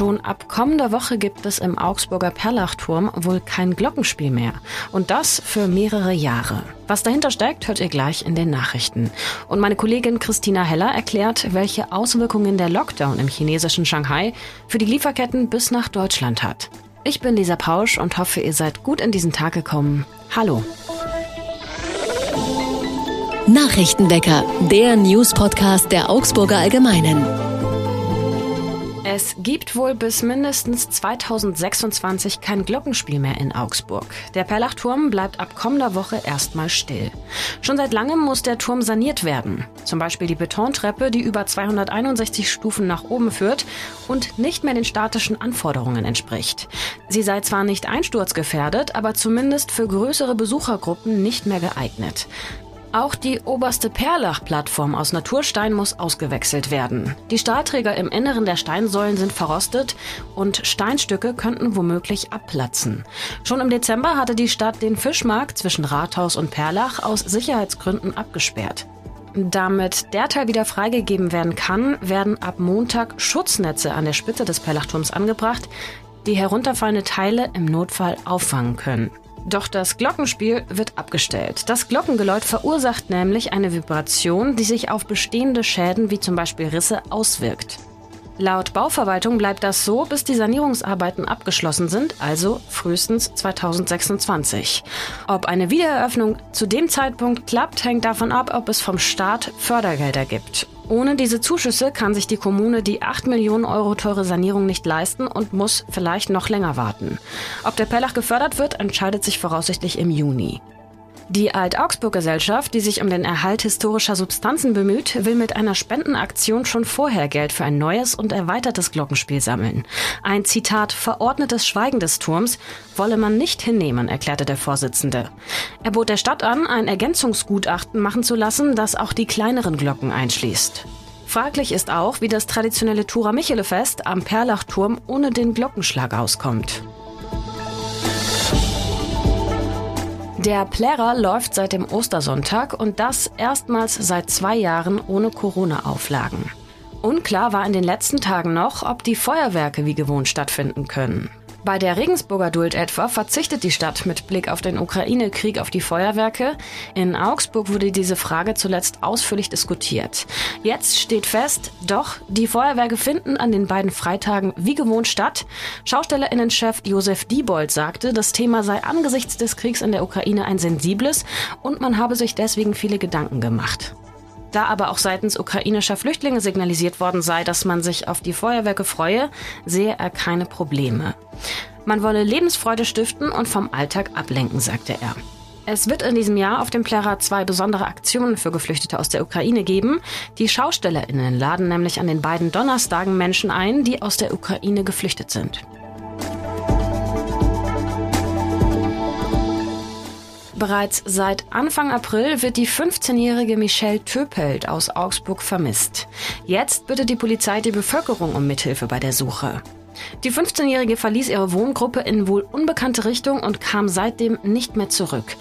Schon ab kommender Woche gibt es im Augsburger Perlachturm wohl kein Glockenspiel mehr. Und das für mehrere Jahre. Was dahinter steckt, hört ihr gleich in den Nachrichten. Und meine Kollegin Christina Heller erklärt, welche Auswirkungen der Lockdown im chinesischen Shanghai für die Lieferketten bis nach Deutschland hat. Ich bin Lisa Pausch und hoffe, ihr seid gut in diesen Tag gekommen. Hallo. Nachrichtenwecker, der News-Podcast der Augsburger Allgemeinen. Es gibt wohl bis mindestens 2026 kein Glockenspiel mehr in Augsburg. Der Perlachturm bleibt ab kommender Woche erstmal still. Schon seit langem muss der Turm saniert werden. Zum Beispiel die Betontreppe, die über 261 Stufen nach oben führt und nicht mehr den statischen Anforderungen entspricht. Sie sei zwar nicht einsturzgefährdet, aber zumindest für größere Besuchergruppen nicht mehr geeignet. Auch die oberste Perlach-Plattform aus Naturstein muss ausgewechselt werden. Die Stahlträger im Inneren der Steinsäulen sind verrostet und Steinstücke könnten womöglich abplatzen. Schon im Dezember hatte die Stadt den Fischmarkt zwischen Rathaus und Perlach aus Sicherheitsgründen abgesperrt. Damit der Teil wieder freigegeben werden kann, werden ab Montag Schutznetze an der Spitze des Perlachturms angebracht, die herunterfallende Teile im Notfall auffangen können. Doch das Glockenspiel wird abgestellt. Das Glockengeläut verursacht nämlich eine Vibration, die sich auf bestehende Schäden wie zum Beispiel Risse auswirkt. Laut Bauverwaltung bleibt das so, bis die Sanierungsarbeiten abgeschlossen sind, also frühestens 2026. Ob eine Wiedereröffnung zu dem Zeitpunkt klappt, hängt davon ab, ob es vom Staat Fördergelder gibt. Ohne diese Zuschüsse kann sich die Kommune die 8 Millionen Euro teure Sanierung nicht leisten und muss vielleicht noch länger warten. Ob der Pellach gefördert wird, entscheidet sich voraussichtlich im Juni. Die Alt-Augsburg-Gesellschaft, die sich um den Erhalt historischer Substanzen bemüht, will mit einer Spendenaktion schon vorher Geld für ein neues und erweitertes Glockenspiel sammeln. Ein Zitat verordnetes Schweigen des Turms wolle man nicht hinnehmen, erklärte der Vorsitzende. Er bot der Stadt an, ein Ergänzungsgutachten machen zu lassen, das auch die kleineren Glocken einschließt. Fraglich ist auch, wie das traditionelle Tura Michele-Fest am Perlachturm ohne den Glockenschlag auskommt. Der Plärrer läuft seit dem Ostersonntag und das erstmals seit zwei Jahren ohne Corona-Auflagen. Unklar war in den letzten Tagen noch, ob die Feuerwerke wie gewohnt stattfinden können. Bei der Regensburger Duld etwa verzichtet die Stadt mit Blick auf den Ukraine-Krieg auf die Feuerwerke. In Augsburg wurde diese Frage zuletzt ausführlich diskutiert. Jetzt steht fest, doch, die Feuerwerke finden an den beiden Freitagen wie gewohnt statt. Schaustellerinnenchef Josef Diebold sagte, das Thema sei angesichts des Kriegs in der Ukraine ein sensibles und man habe sich deswegen viele Gedanken gemacht. Da aber auch seitens ukrainischer Flüchtlinge signalisiert worden sei, dass man sich auf die Feuerwerke freue, sehe er keine Probleme. Man wolle Lebensfreude stiften und vom Alltag ablenken, sagte er. Es wird in diesem Jahr auf dem Plärrer zwei besondere Aktionen für Geflüchtete aus der Ukraine geben. Die SchaustellerInnen laden nämlich an den beiden Donnerstagen Menschen ein, die aus der Ukraine geflüchtet sind. Bereits seit Anfang April wird die 15-jährige Michelle Töpelt aus Augsburg vermisst. Jetzt bittet die Polizei die Bevölkerung um Mithilfe bei der Suche. Die 15-jährige verließ ihre Wohngruppe in wohl unbekannte Richtung und kam seitdem nicht mehr zurück.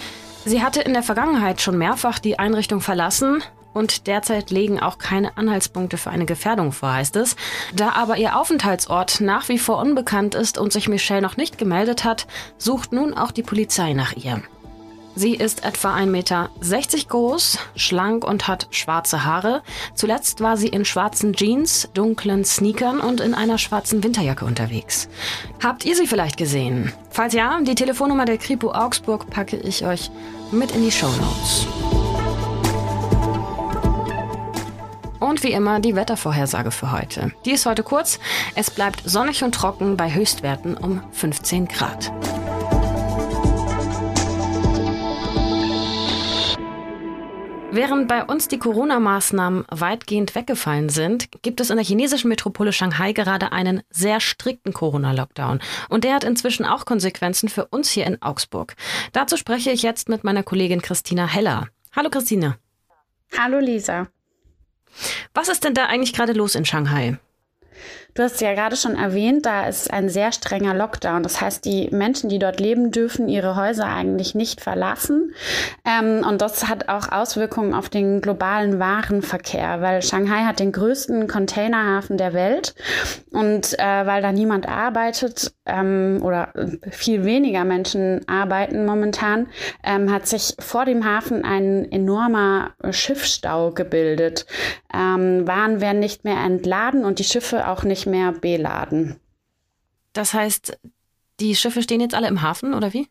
Sie hatte in der Vergangenheit schon mehrfach die Einrichtung verlassen, und derzeit legen auch keine Anhaltspunkte für eine Gefährdung vor, heißt es. Da aber ihr Aufenthaltsort nach wie vor unbekannt ist und sich Michelle noch nicht gemeldet hat, sucht nun auch die Polizei nach ihr. Sie ist etwa 1,60 Meter groß, schlank und hat schwarze Haare. Zuletzt war sie in schwarzen Jeans, dunklen Sneakern und in einer schwarzen Winterjacke unterwegs. Habt ihr sie vielleicht gesehen? Falls ja, die Telefonnummer der Kripo Augsburg packe ich euch mit in die Show Notes. Und wie immer die Wettervorhersage für heute. Die ist heute kurz. Es bleibt sonnig und trocken bei Höchstwerten um 15 Grad. Während bei uns die Corona-Maßnahmen weitgehend weggefallen sind, gibt es in der chinesischen Metropole Shanghai gerade einen sehr strikten Corona-Lockdown. Und der hat inzwischen auch Konsequenzen für uns hier in Augsburg. Dazu spreche ich jetzt mit meiner Kollegin Christina Heller. Hallo Christina. Hallo Lisa. Was ist denn da eigentlich gerade los in Shanghai? Du hast ja gerade schon erwähnt, da ist ein sehr strenger Lockdown. Das heißt, die Menschen, die dort leben, dürfen ihre Häuser eigentlich nicht verlassen. Ähm, und das hat auch Auswirkungen auf den globalen Warenverkehr, weil Shanghai hat den größten Containerhafen der Welt. Und äh, weil da niemand arbeitet ähm, oder viel weniger Menschen arbeiten momentan, ähm, hat sich vor dem Hafen ein enormer Schiffsstau gebildet. Ähm, Waren werden nicht mehr entladen und die Schiffe auch nicht mehr beladen. Das heißt, die Schiffe stehen jetzt alle im Hafen oder wie?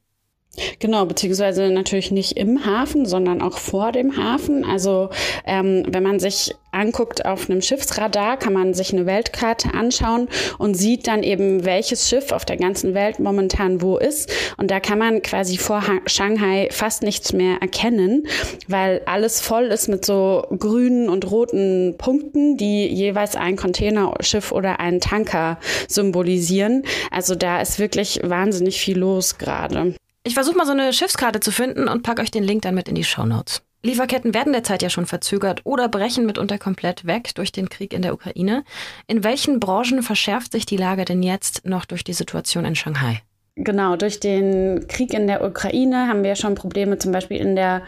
Genau, beziehungsweise natürlich nicht im Hafen, sondern auch vor dem Hafen. Also ähm, wenn man sich anguckt auf einem Schiffsradar, kann man sich eine Weltkarte anschauen und sieht dann eben, welches Schiff auf der ganzen Welt momentan wo ist. Und da kann man quasi vor Shanghai fast nichts mehr erkennen, weil alles voll ist mit so grünen und roten Punkten, die jeweils ein Containerschiff oder einen Tanker symbolisieren. Also da ist wirklich wahnsinnig viel los gerade. Ich versuche mal so eine Schiffskarte zu finden und packe euch den Link dann mit in die Show Notes. Lieferketten werden derzeit ja schon verzögert oder brechen mitunter komplett weg durch den Krieg in der Ukraine. In welchen Branchen verschärft sich die Lage denn jetzt noch durch die Situation in Shanghai? Genau, durch den Krieg in der Ukraine haben wir schon Probleme zum Beispiel in der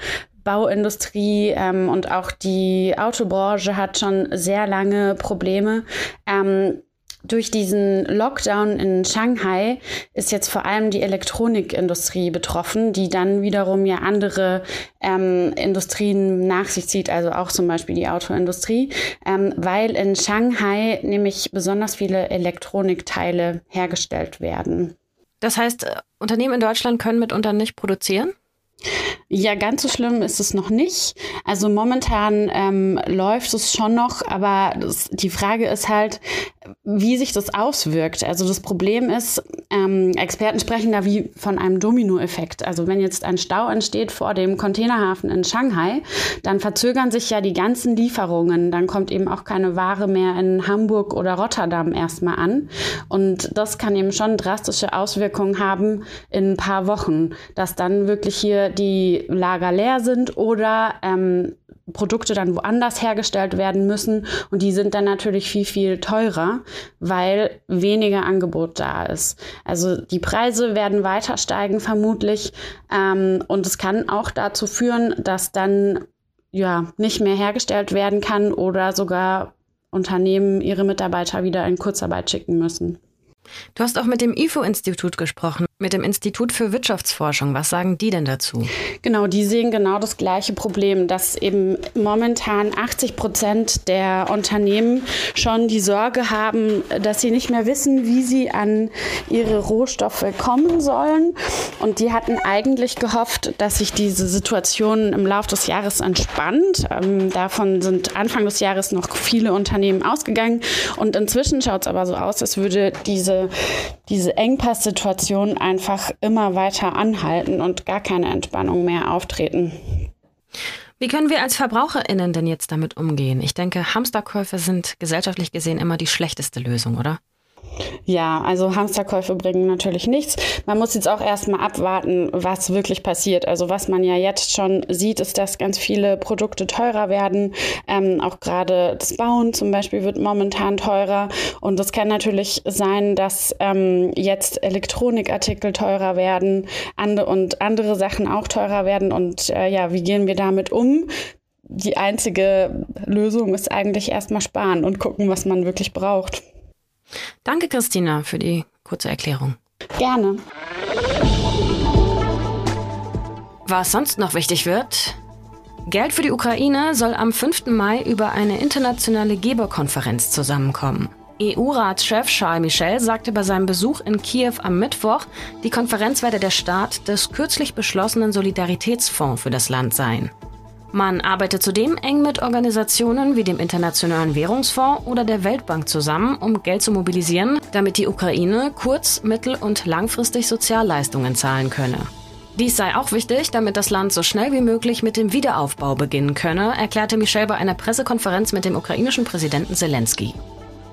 Bauindustrie ähm, und auch die Autobranche hat schon sehr lange Probleme. Ähm, durch diesen Lockdown in Shanghai ist jetzt vor allem die Elektronikindustrie betroffen, die dann wiederum ja andere ähm, Industrien nach sich zieht, also auch zum Beispiel die Autoindustrie, ähm, weil in Shanghai nämlich besonders viele Elektronikteile hergestellt werden. Das heißt, äh, Unternehmen in Deutschland können mitunter nicht produzieren? Ja, ganz so schlimm ist es noch nicht. Also momentan ähm, läuft es schon noch, aber das, die Frage ist halt, wie sich das auswirkt. Also das Problem ist, ähm, Experten sprechen da wie von einem Dominoeffekt. Also wenn jetzt ein Stau entsteht vor dem Containerhafen in Shanghai, dann verzögern sich ja die ganzen Lieferungen. Dann kommt eben auch keine Ware mehr in Hamburg oder Rotterdam erstmal an. Und das kann eben schon drastische Auswirkungen haben in ein paar Wochen, dass dann wirklich hier die Lager leer sind oder ähm, Produkte dann woanders hergestellt werden müssen und die sind dann natürlich viel, viel teurer, weil weniger Angebot da ist. Also die Preise werden weiter steigen vermutlich ähm, und es kann auch dazu führen, dass dann ja nicht mehr hergestellt werden kann oder sogar Unternehmen ihre Mitarbeiter wieder in Kurzarbeit schicken müssen. Du hast auch mit dem IFO-Institut gesprochen, mit dem Institut für Wirtschaftsforschung. Was sagen die denn dazu? Genau, die sehen genau das gleiche Problem, dass eben momentan 80 Prozent der Unternehmen schon die Sorge haben, dass sie nicht mehr wissen, wie sie an ihre Rohstoffe kommen sollen. Und die hatten eigentlich gehofft, dass sich diese Situation im Laufe des Jahres entspannt. Ähm, davon sind Anfang des Jahres noch viele Unternehmen ausgegangen. Und inzwischen schaut es aber so aus, als würde diese diese, Engpasssituation einfach immer weiter anhalten und gar keine Entspannung mehr auftreten. Wie können wir als VerbraucherInnen denn jetzt damit umgehen? Ich denke, Hamsterkäufe sind gesellschaftlich gesehen immer die schlechteste Lösung, oder? Ja, also Hamsterkäufe bringen natürlich nichts. Man muss jetzt auch erstmal abwarten, was wirklich passiert. Also was man ja jetzt schon sieht, ist, dass ganz viele Produkte teurer werden. Ähm, auch gerade das Bauen zum Beispiel wird momentan teurer. Und es kann natürlich sein, dass ähm, jetzt Elektronikartikel teurer werden and und andere Sachen auch teurer werden. Und äh, ja, wie gehen wir damit um? Die einzige Lösung ist eigentlich erstmal sparen und gucken, was man wirklich braucht. Danke, Christina, für die kurze Erklärung. Gerne. Was sonst noch wichtig wird? Geld für die Ukraine soll am 5. Mai über eine internationale Geberkonferenz zusammenkommen. EU-Ratschef Charles Michel sagte bei seinem Besuch in Kiew am Mittwoch, die Konferenz werde der Start des kürzlich beschlossenen Solidaritätsfonds für das Land sein. Man arbeitet zudem eng mit Organisationen wie dem Internationalen Währungsfonds oder der Weltbank zusammen, um Geld zu mobilisieren, damit die Ukraine kurz-, mittel- und langfristig Sozialleistungen zahlen könne. Dies sei auch wichtig, damit das Land so schnell wie möglich mit dem Wiederaufbau beginnen könne, erklärte Michel bei einer Pressekonferenz mit dem ukrainischen Präsidenten Zelensky.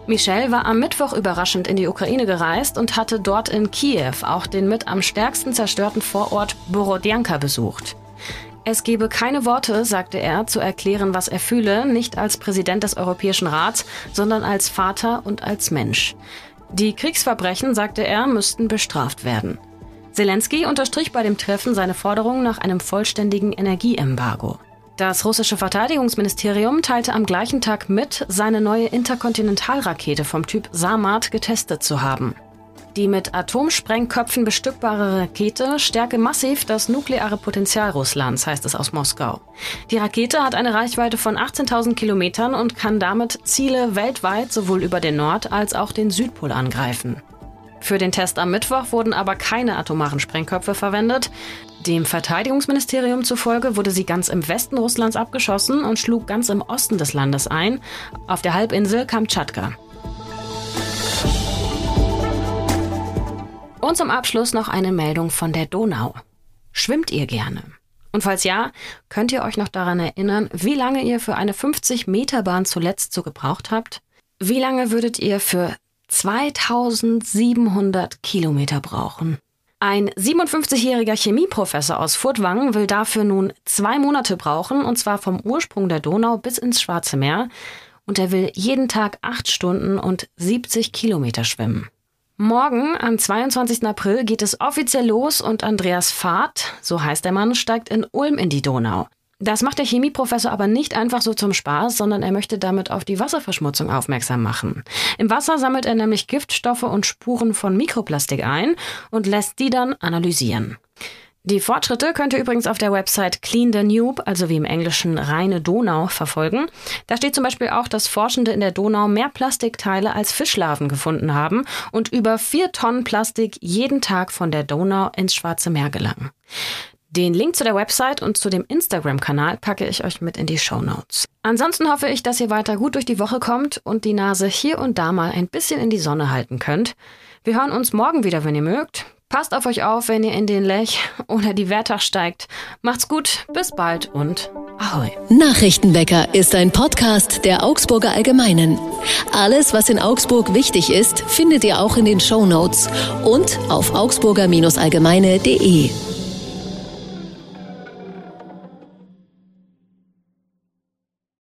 Michel war am Mittwoch überraschend in die Ukraine gereist und hatte dort in Kiew auch den mit am stärksten zerstörten Vorort Borodjanka besucht. Es gebe keine Worte, sagte er, zu erklären, was er fühle, nicht als Präsident des Europäischen Rats, sondern als Vater und als Mensch. Die Kriegsverbrechen, sagte er, müssten bestraft werden. Zelensky unterstrich bei dem Treffen seine Forderung nach einem vollständigen Energieembargo. Das russische Verteidigungsministerium teilte am gleichen Tag mit, seine neue Interkontinentalrakete vom Typ Samad getestet zu haben. Die mit Atomsprengköpfen bestückbare Rakete stärke massiv das nukleare Potenzial Russlands, heißt es aus Moskau. Die Rakete hat eine Reichweite von 18.000 Kilometern und kann damit Ziele weltweit sowohl über den Nord- als auch den Südpol angreifen. Für den Test am Mittwoch wurden aber keine atomaren Sprengköpfe verwendet. Dem Verteidigungsministerium zufolge wurde sie ganz im Westen Russlands abgeschossen und schlug ganz im Osten des Landes ein, auf der Halbinsel Kamtschatka. Und zum Abschluss noch eine Meldung von der Donau. Schwimmt ihr gerne? Und falls ja, könnt ihr euch noch daran erinnern, wie lange ihr für eine 50-Meter-Bahn zuletzt so gebraucht habt? Wie lange würdet ihr für 2700 Kilometer brauchen? Ein 57-jähriger Chemieprofessor aus Furtwangen will dafür nun zwei Monate brauchen, und zwar vom Ursprung der Donau bis ins Schwarze Meer. Und er will jeden Tag acht Stunden und 70 Kilometer schwimmen. Morgen, am 22. April, geht es offiziell los und Andreas Fahrt, so heißt der Mann, steigt in Ulm in die Donau. Das macht der Chemieprofessor aber nicht einfach so zum Spaß, sondern er möchte damit auf die Wasserverschmutzung aufmerksam machen. Im Wasser sammelt er nämlich Giftstoffe und Spuren von Mikroplastik ein und lässt die dann analysieren. Die Fortschritte könnt ihr übrigens auf der Website Clean Danube, also wie im Englischen reine Donau, verfolgen. Da steht zum Beispiel auch, dass Forschende in der Donau mehr Plastikteile als Fischlarven gefunden haben und über vier Tonnen Plastik jeden Tag von der Donau ins Schwarze Meer gelangen. Den Link zu der Website und zu dem Instagram-Kanal packe ich euch mit in die Show Notes. Ansonsten hoffe ich, dass ihr weiter gut durch die Woche kommt und die Nase hier und da mal ein bisschen in die Sonne halten könnt. Wir hören uns morgen wieder, wenn ihr mögt. Passt auf euch auf, wenn ihr in den Lech oder die Wertach steigt. Macht's gut, bis bald und Ahoi. Nachrichtenwecker ist ein Podcast der Augsburger Allgemeinen. Alles, was in Augsburg wichtig ist, findet ihr auch in den Show Notes und auf augsburger-allgemeine.de.